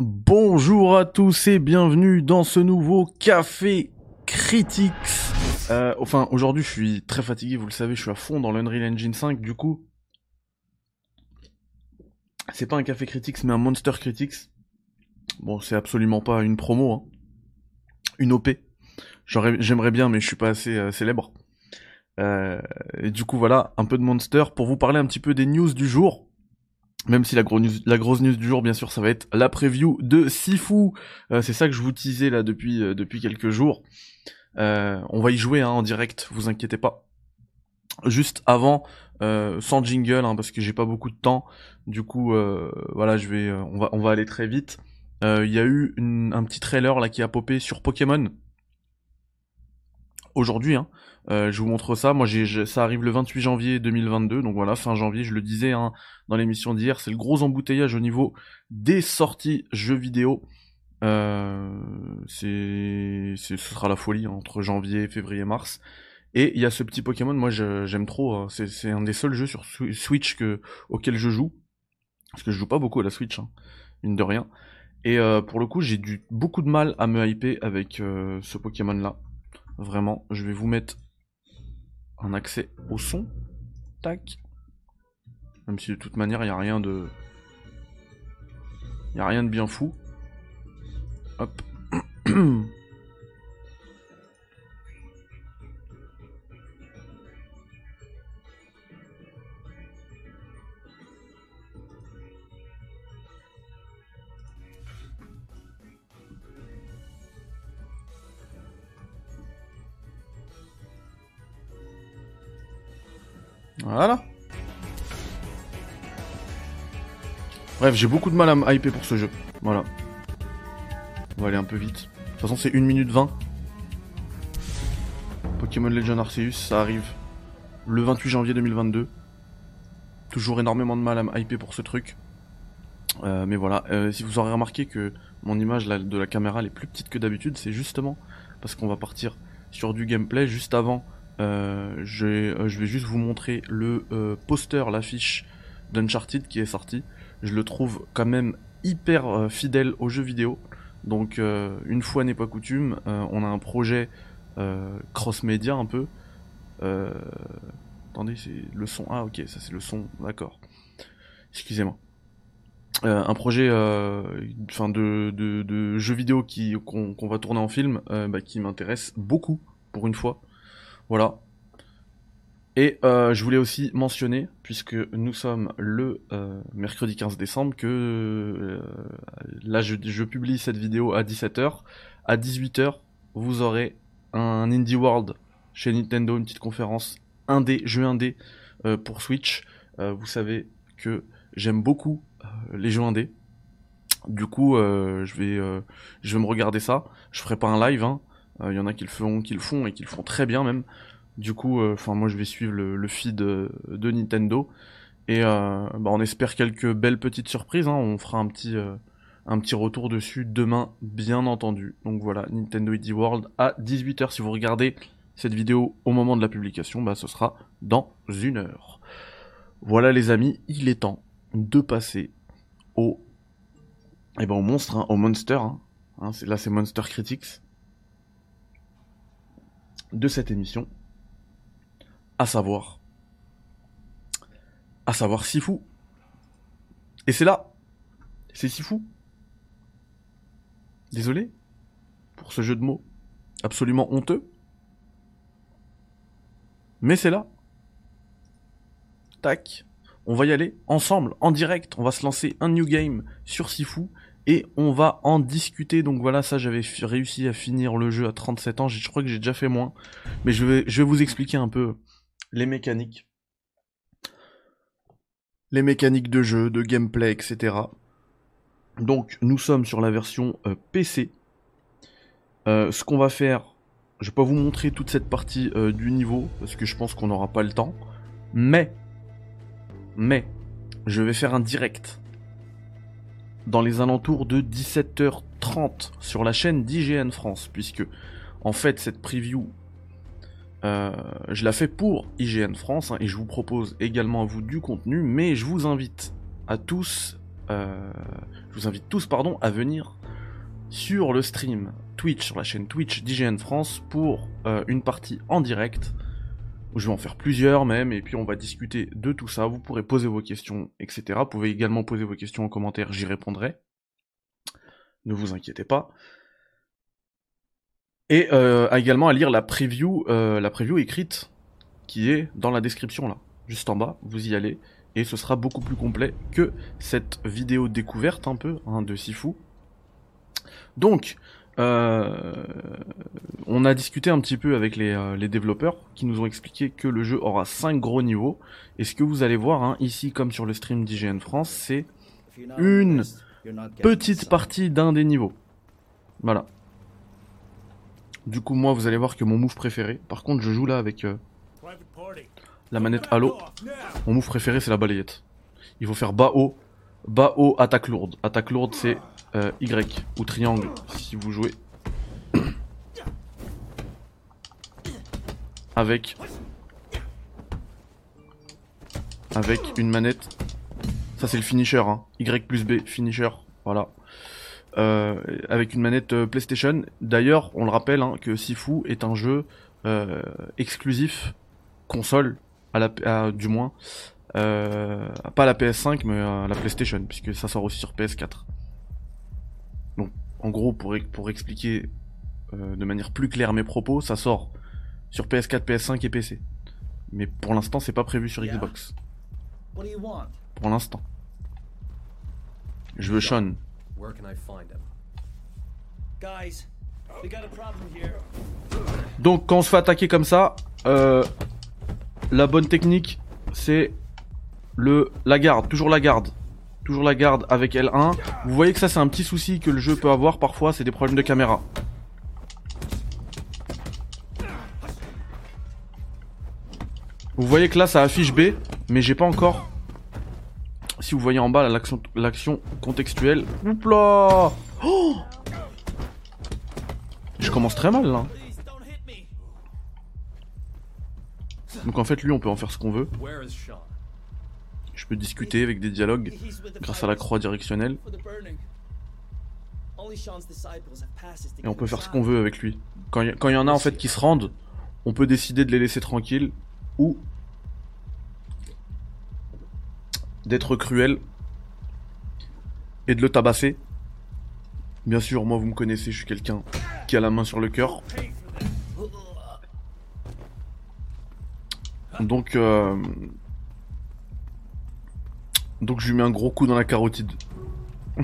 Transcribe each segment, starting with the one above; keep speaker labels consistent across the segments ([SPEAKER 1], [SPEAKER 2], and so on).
[SPEAKER 1] Bonjour à tous et bienvenue dans ce nouveau Café Critics. Euh, enfin, aujourd'hui je suis très fatigué, vous le savez, je suis à fond dans l'Unreal Engine 5, du coup... C'est pas un Café Critics, mais un Monster Critics. Bon, c'est absolument pas une promo, hein. Une OP. J'aimerais bien, mais je suis pas assez euh, célèbre. Euh, et du coup, voilà, un peu de Monster pour vous parler un petit peu des news du jour. Même si la, grosse news du jour, bien sûr, ça va être la preview de Sifu. Euh, c'est ça que je vous teasais là depuis euh, depuis quelques jours. Euh, on va y jouer hein, en direct, vous inquiétez pas. Juste avant, sans jingle, hein, parce que j'ai pas beaucoup de temps. Du coup, voilà, je vais, on va on va aller très vite. Il y a eu un petit trailer là qui a popé sur Pokémon aujourd'hui. Hein. Euh, je vous montre ça. Moi, j'ai, ça arrive le 28 janvier 2022, donc voilà, fin janvier. Je le disais hein, dans l'émission d'hier, c'est le gros embouteillage au niveau des sorties jeux vidéo. Euh, c'est, ce sera la folie entre janvier, février, mars. Et il y a ce petit Pokémon, moi j'aime trop. Hein. C'est, un des seuls jeux sur Switch que, auquel je joue, parce que je joue pas beaucoup à la Switch, hein, mine de rien. Et euh, pour le coup, j'ai du beaucoup de mal à me hyper avec euh, ce Pokémon là. Vraiment, je vais vous mettre un accès au son. Tac. Même si de toute manière, il n'y a rien de... Il n'y a rien de bien fou. Hop. Voilà. Bref, j'ai beaucoup de mal à me hyper pour ce jeu. Voilà. On va aller un peu vite. De toute façon, c'est 1 minute 20. Pokémon Legend Arceus, ça arrive le 28 janvier 2022. Toujours énormément de mal à me hyper pour ce truc. Euh, mais voilà, euh, si vous aurez remarqué que mon image de la caméra elle est plus petite que d'habitude, c'est justement parce qu'on va partir sur du gameplay juste avant euh, euh, je vais juste vous montrer le euh, poster, l'affiche d'Uncharted qui est sorti. Je le trouve quand même hyper fidèle au jeu vidéo. Donc une fois n'est pas coutume, on a un projet cross-média un peu. Attendez, c'est le son. Ah ok, ça c'est le son, d'accord. Excusez-moi. un projet enfin de, de, jeu vidéo qui qu'on va tourner en film bah, qui m'intéresse beaucoup pour une fois voilà. Et euh, je voulais aussi mentionner, puisque nous sommes le euh, mercredi 15 décembre, que euh, là je, publie cette vidéo à 17h. À 18h, vous aurez un Indie World chez Nintendo, une petite conférence indé, jeu indé pour Switch. vous savez que j'aime beaucoup les jeux indés. Du coup, je vais, je vais me regarder ça. Je ferai pas un live, hein, il euh, y en a qui le font, qui le font et qui le font très bien même. Du coup, euh, enfin moi je vais suivre le, feed de, Nintendo et euh, bah, on espère quelques belles petites surprises. Hein. On fera un petit un petit retour dessus demain, bien entendu. Donc voilà, Nintendo ID World à 18h. Si vous regardez cette vidéo au moment de la publication, bah ce sera dans une heure. Voilà les amis, il est temps de passer au, eh ben, monstre, hein, au monster. Hein, là c'est Monster Critics de cette émission, à savoir, à savoir Sifu. Et c'est là, c'est Sifu. Désolé pour ce jeu de mots absolument honteux. Mais c'est là. Tac. On va y aller ensemble, en direct. On va se lancer un new game sur Sifu et on va en discuter. Donc voilà, ça j'avais réussi à finir le jeu à 37 ans, je crois que j'ai déjà fait moins. Mais je vais, vous expliquer un peu les mécaniques. Les mécaniques de jeu, de gameplay, etc. Donc nous sommes sur la version euh, PC. Euh, ce qu'on va faire, je vais pas vous montrer toute cette partie euh, du niveau, parce que je pense qu'on n'aura pas le temps. Mais, mais, je vais faire un direct dans les alentours de 17h30 sur la chaîne d'IGN France, puisque en fait cette preview, euh, je la fais pour IGN France, hein, et je vous propose également à vous du contenu, mais je vous invite à tous euh, je vous invite tous, pardon, à venir sur le stream Twitch, sur la chaîne Twitch d'IGN France pour euh, une partie en direct. Je vais en faire plusieurs même, et puis on va discuter de tout ça. Vous pourrez poser vos questions, etc. Vous pouvez également poser vos questions en commentaire, j'y répondrai. Ne vous inquiétez pas. Et euh, également à lire la preview, euh, la preview écrite qui est dans la description là, juste en bas. Vous y allez et ce sera beaucoup plus complet que cette vidéo découverte un peu hein, de Sifu. Donc, on a discuté un petit peu avec les, euh, les, développeurs qui nous ont expliqué que le jeu aura 5 gros niveaux. Et ce que vous allez voir hein, ici comme sur le stream d'IGN France, c'est une petite partie d'un des niveaux. Voilà. Du coup, moi, vous allez voir que mon move préféré, par contre, je joue là avec euh, la manette Halo. Mon move préféré, c'est la balayette. Il faut faire bas haut, bas haut, attaque lourde. Attaque lourde, c'est euh, Y ou triangle si vous jouez. Avec avec une manette. Ça c'est le finisher, hein. Y plus B, finisher, voilà. Euh, avec une manette euh, PlayStation. D'ailleurs, on le rappelle hein, que Sifu est un jeu exclusif console, à la, du moins, pas la PS5 mais la PlayStation, puisque ça sort aussi sur PS4. En gros, pour, pour expliquer de manière plus claire mes propos, ça sort sur PS4, PS5 et PC. Mais pour l'instant, c'est pas prévu sur Xbox. Pour l'instant. Je veux Sean. Donc quand on se fait attaquer comme ça, euh, la bonne technique c'est le la garde, toujours la garde. Toujours la garde avec L1. Vous voyez que ça c'est un petit souci que le jeu peut avoir parfois, c'est des problèmes de caméra. Vous voyez que là ça affiche B, mais j'ai pas encore si vous voyez en bas l'action contextuelle. Oupla oh Je commence très mal là. Donc en fait lui on peut en faire ce qu'on veut. Je peux discuter avec des dialogues grâce à la croix directionnelle. Et on peut faire ce qu'on veut avec lui. Quand il y, en a en fait qui se rendent, on peut décider de les laisser tranquilles ou d'être cruel et de le tabasser. Bien sûr, moi vous me connaissez, je suis quelqu'un qui a la main sur le cœur. Donc, euh... donc je lui mets un gros coup dans la carotide.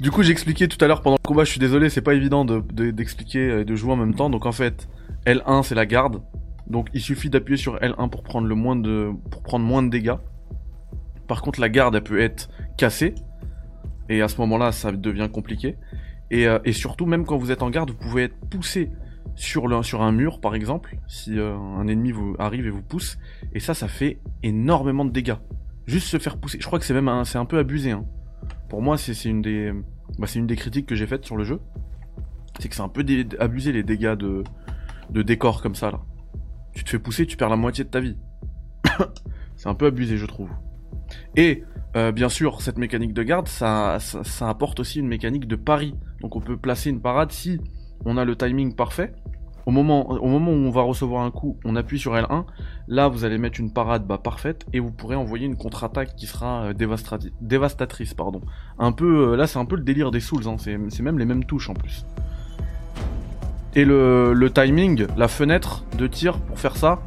[SPEAKER 1] du coup, j'ai expliqué tout à l'heure pendant le combat, je suis désolé, c'est pas évident d'expliquer de, et de jouer en même temps. Donc en fait, L1 c'est la garde. Donc il suffit d'appuyer sur L1 pour prendre moins de pour prendre moins de dégâts. Par contre, la garde, elle peut être cassée. Et à ce moment-là, ça devient compliqué. Et, euh, surtout, même quand vous êtes en garde, vous pouvez être poussé sur un mur, par exemple, si euh, un ennemi vous arrive et vous pousse. Et ça, ça fait énormément de dégâts. Juste se faire pousser. Je crois que c'est même un, peu abusé. Hein. Pour moi, c'est une des, bah, c'est une des critiques que j'ai faites sur le jeu. C'est que c'est un peu abusé les dégâts de, de décor comme ça là. Tu te fais pousser, tu perds la moitié de ta vie. c'est un peu abusé, je trouve. Et euh, bien sûr, cette mécanique de garde, ça, ça, apporte aussi une mécanique de pari. Donc on peut placer une parade si on a le timing parfait. Au moment, au moment où on va recevoir un coup, on appuie sur L1. Là, vous allez mettre une parade bah, parfaite et vous pourrez envoyer une contre-attaque qui sera euh, dévastatrice. Pardon. Un peu, euh, là, c'est un peu le délire des Souls. Hein. C'est même les mêmes touches en plus. Et le, timing, la fenêtre de tir pour faire ça,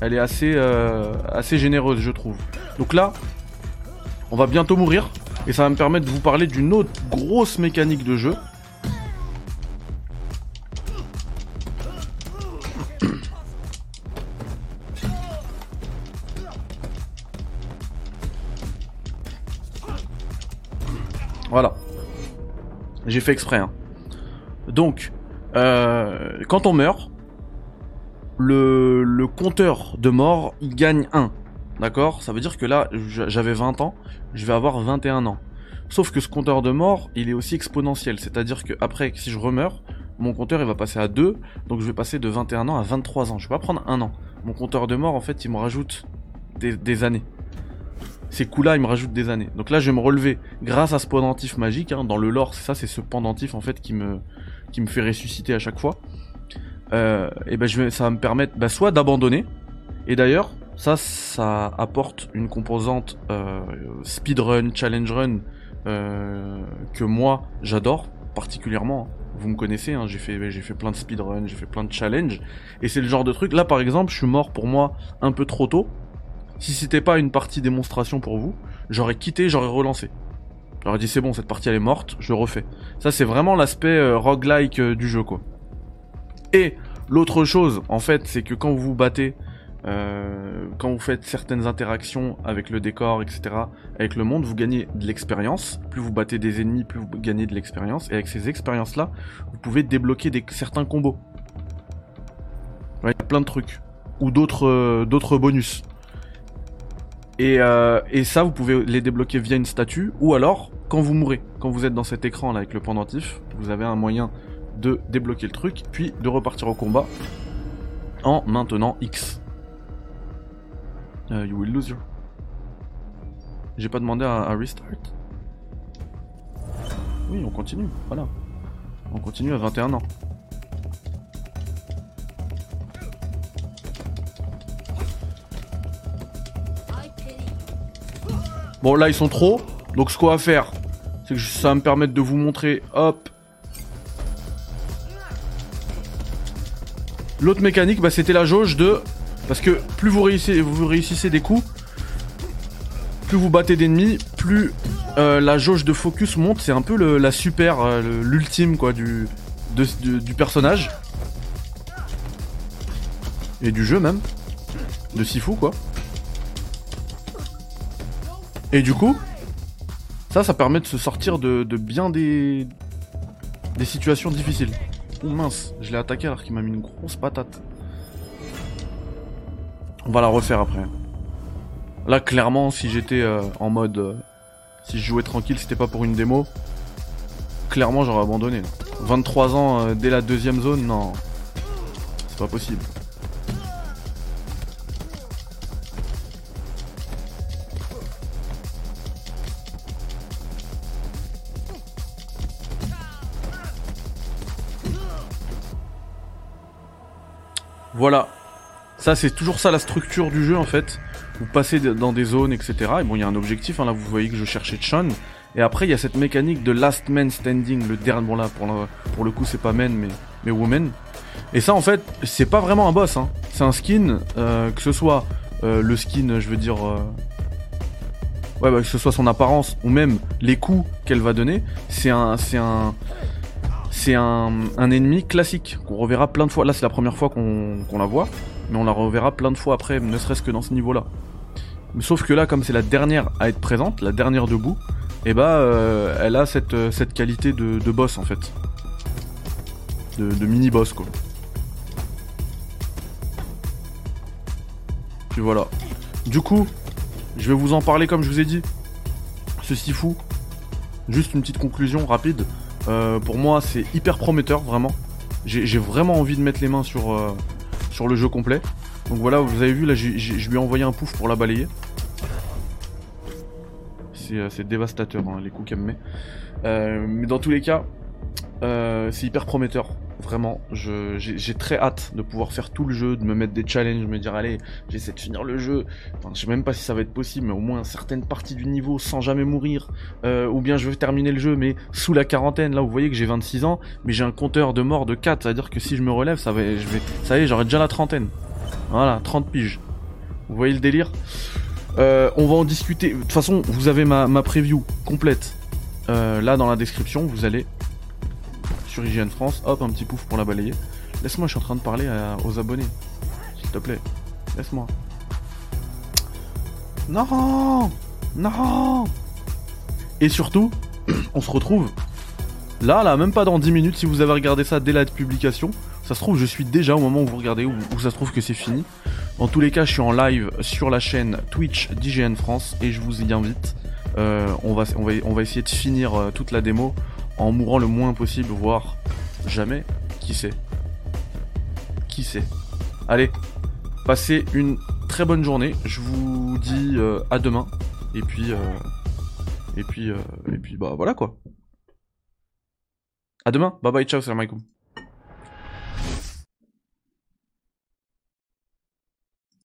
[SPEAKER 1] elle est assez, assez généreuse, je trouve. Donc là, on va bientôt mourir. Et ça va me permettre de vous parler d'une autre grosse mécanique de jeu. Voilà. J'ai fait exprès. Hein. Donc, euh, quand on meurt, le, compteur de mort, il gagne 1. D'accord? Ça veut dire que là, j'avais 20 ans, je vais avoir 21 ans. Sauf que ce compteur de mort, il est aussi exponentiel. C'est-à-dire que après, si je remeurs, mon compteur il va passer à 2, donc je vais passer de 21 ans à 23 ans. Je vais pas prendre un an. Mon compteur de mort, en fait, il me rajoute des, années. Ces coups-là, ils me rajoutent des années. Donc là, je vais me relever grâce à ce pendentif magique. Hein. Dans le lore, c'est ça, c'est ce pendentif en fait qui me qui me fait ressusciter à chaque fois. Euh, et ben ça va me permettre bah, soit d'abandonner. Et d'ailleurs, ça, ça apporte une composante euh, speedrun, challenge run euh, que moi j'adore particulièrement. Vous me connaissez, hein, j'ai fait, j'ai fait plein de speedrun, j'ai fait plein de challenges, et c'est le genre de truc. Là, par exemple, je suis mort pour moi un peu trop tôt. Si c'était pas une partie démonstration pour vous, j'aurais quitté, j'aurais relancé. J'aurais dit c'est bon, cette partie elle est morte, je refais. Ça c'est vraiment l'aspect euh, roguelike euh, du jeu quoi. Et l'autre chose en fait, c'est que quand vous vous battez, euh, quand vous faites certaines interactions avec le décor, etc., avec le monde, vous gagnez de l'expérience. Plus vous battez des ennemis, plus vous gagnez de l'expérience. Et avec ces expériences-là, vous pouvez débloquer des, certains combos. Il y a plein de trucs. Ou d'autres d'autres bonus. Euh, et, ça, vous pouvez les débloquer via une statue, ou alors quand vous mourrez, quand vous êtes dans cet écran là avec le pendentif, vous avez un moyen de débloquer le truc, puis de repartir au combat en maintenant X. Uh, you will lose your. J'ai pas demandé à, à restart. Oui, on continue, voilà. On continue à 21 ans. Bon, là, ils sont trop. Donc, ce qu'on va faire, c'est que ça va me permettre de vous montrer. Hop. L'autre mécanique, bah, c'était la jauge de... Parce que plus vous réussissez, vous réussissez des coups, plus vous battez d'ennemis, plus euh, la jauge de focus monte. C'est un peu la super, euh, l'ultime quoi du, du personnage. Et du jeu même. De Sifu quoi. Et du coup, ça, ça permet de se sortir de, bien des, des situations difficiles. Oh mince, je l'ai attaqué alors qu'il m'a mis une grosse patate. On va la refaire après. Là, clairement, si j'étais euh, en mode... Euh, si je jouais tranquille, c'était pas pour une démo, clairement j'aurais abandonné. 23 ans euh, dès la deuxième zone, non. C'est pas possible. Voilà. Ça, c'est toujours ça la structure du jeu en fait. Vous passez dans des zones, etc. Et bon, il y a un objectif. Hein, là, vous voyez que je cherchais Chun. Et après, il y a cette mécanique de last man standing. Le dernier, bon là, pour le, coup, c'est pas man, mais, mais woman. Et ça, en fait, c'est pas vraiment un boss. Hein. C'est un skin, euh, que ce soit euh, le skin, je veux dire. Euh, ouais, bah, que ce soit son apparence ou même les coups qu'elle va donner. C'est un, c'est un, ennemi classique qu'on reverra plein de fois. Là, c'est la première fois qu'on la voit, mais on la reverra plein de fois après, ne serait-ce que dans ce niveau-là. Sauf que là, comme c'est la dernière à être présente, la dernière debout, et eh bah, euh, elle a cette, euh, qualité de, boss en fait. De, de mini-boss quoi. Puis voilà. Du coup, je vais vous en parler comme je vous ai dit. Ceci fou. Juste une petite conclusion rapide. Euh, pour moi, c'est hyper prometteur, vraiment. J'ai vraiment envie de mettre les mains sur, euh, sur le jeu complet. Donc voilà, vous avez vu, là, je lui ai envoyé un pouf pour la balayer. C'est euh, dévastateur, hein, les coups qu'elle me met. mais dans tous les cas, c'est hyper prometteur. Vraiment, j'ai très hâte de pouvoir faire tout le jeu, de me mettre des challenges, me dire allez, j'essaie de finir le jeu. Enfin, je sais même pas si ça va être possible, mais au moins certaines parties du niveau sans jamais mourir. Euh, ou bien je veux terminer le jeu, mais sous la quarantaine. Là, vous voyez que j'ai 26 ans, mais j'ai un compteur de mort de 4. C'est-à-dire que si je me relève, ça va, je vais, ça y est, j'aurai déjà la trentaine. Voilà, 30 piges. Vous voyez le délire? Euh, On va en discuter. De toute façon, vous avez ma, ma preview complète. Euh, là dans la description, vous allez sur IGN France. Hop, un petit pouf pour la balayer. Laisse-moi, je suis en train de parler aux abonnés. S'il te plaît. Laisse-moi. Non Non Et surtout, on se retrouve là, là, même pas dans 10 minutes. Si vous avez regardé ça dès la publication, ça se trouve, je suis déjà au moment où vous regardez, où, ça se trouve que c'est fini. En tous les cas, je suis en live sur la chaîne Twitch d'IGN France et je vous y invite. Euh, on, va, on, va, on va essayer de finir euh, toute la démo en mourant le moins possible, voire jamais. Qui sait Qui sait Allez, passez une très bonne journée. Je vous dis euh, à demain Et puis, et puis, et puis, bah voilà quoi. À demain. Bye bye, ciao, salam alaikum.